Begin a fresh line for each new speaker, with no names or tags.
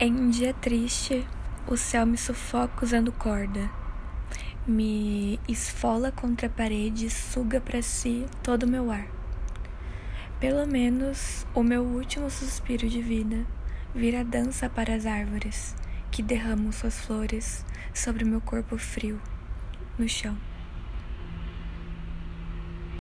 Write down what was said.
Em um dia triste, o céu me sufoca usando corda, me esfola contra a parede e suga para si todo o meu ar. Pelo menos o meu último suspiro de vida vira dança para as árvores que derramam suas flores sobre meu corpo frio no chão.